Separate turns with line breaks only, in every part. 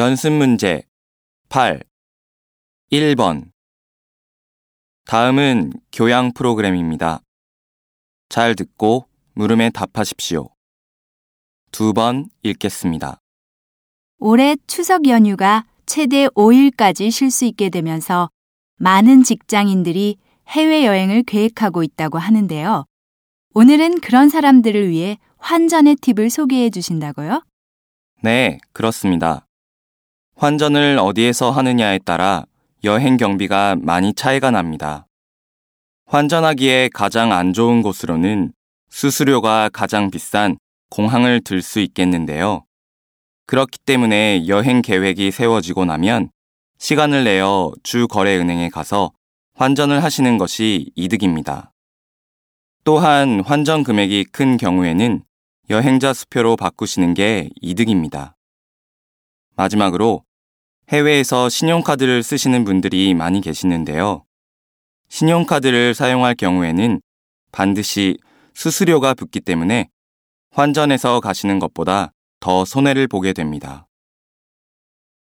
연습 문제 8. 1번. 다음은 교양 프로그램입니다. 잘 듣고 물음에 답하십시오. 두 번 읽겠습니다.
올해 추석 연휴가 최대 5일까지 쉴 수 있게 되면서 많은 직장인들이 해외여행을 계획하고 있다고 하는데요. 오늘은 그런 사람들을 위해 환전의 팁을 소개해 주신다고요?
네, 그렇습니다. 환전을 어디에서 하느냐에 따라 여행 경비가 많이 차이가 납니다. 환전하기에 가장 안 좋은 곳으로는 수수료가 가장 비싼 공항을 들 수 있겠는데요. 그렇기 때문에 여행 계획이 세워지고 나면 시간을 내어 주 거래은행에 가서 환전을 하시는 것이 이득입니다. 또한 환전 금액이 큰 경우에는 여행자 수표로 바꾸시는 게 이득입니다. 마지막으로 해외에서 신용카드를 쓰시는 분들이 많이 계시는데요. 신용카드를 사용할 경우에는 반드시 수수료가 붙기 때문에 환전해서 가시는 것보다 더 손해를 보게 됩니다.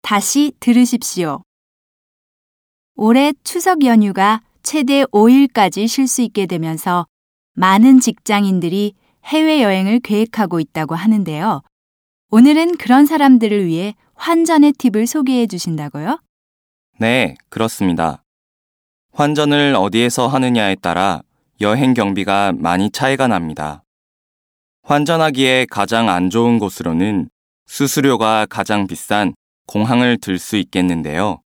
다시 들으십시오. 올해 추석 연휴가 최대 5일까지 쉴 수 있게 되면서 많은 직장인들이 해외여행을 계획하고 있다고 하는데요. 오늘은 그런 사람들을 위해 환전의 팁을 소개해 주신다고요?
네, 그렇습니다. 환전을 어디에서 하느냐에 따라 여행 경비가 많이 차이가 납니다. 환전하기에 가장 안 좋은 곳으로는 수수료가 가장 비싼 공항을 들 수 있겠는데요.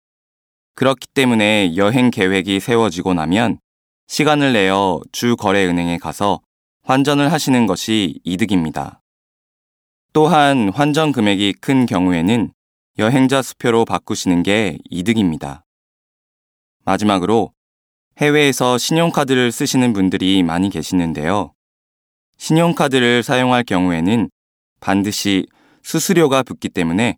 그렇기 때문에 여행 계획이 세워지고 나면 시간을 내어 주 거래은행에 가서 환전을 하시는 것이 이득입니다. 또한 환전 금액이 큰 경우에는 여행자 수표로 바꾸시는 게 이득입니다. 마지막으로 해외에서 신용카드를 쓰시는 분들이 많이 계시는데요. 신용카드를 사용할 경우에는 반드시 수수료가 붙기 때문에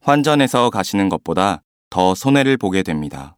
환전해서 가시는 것보다 더 손해를 보게 됩니다.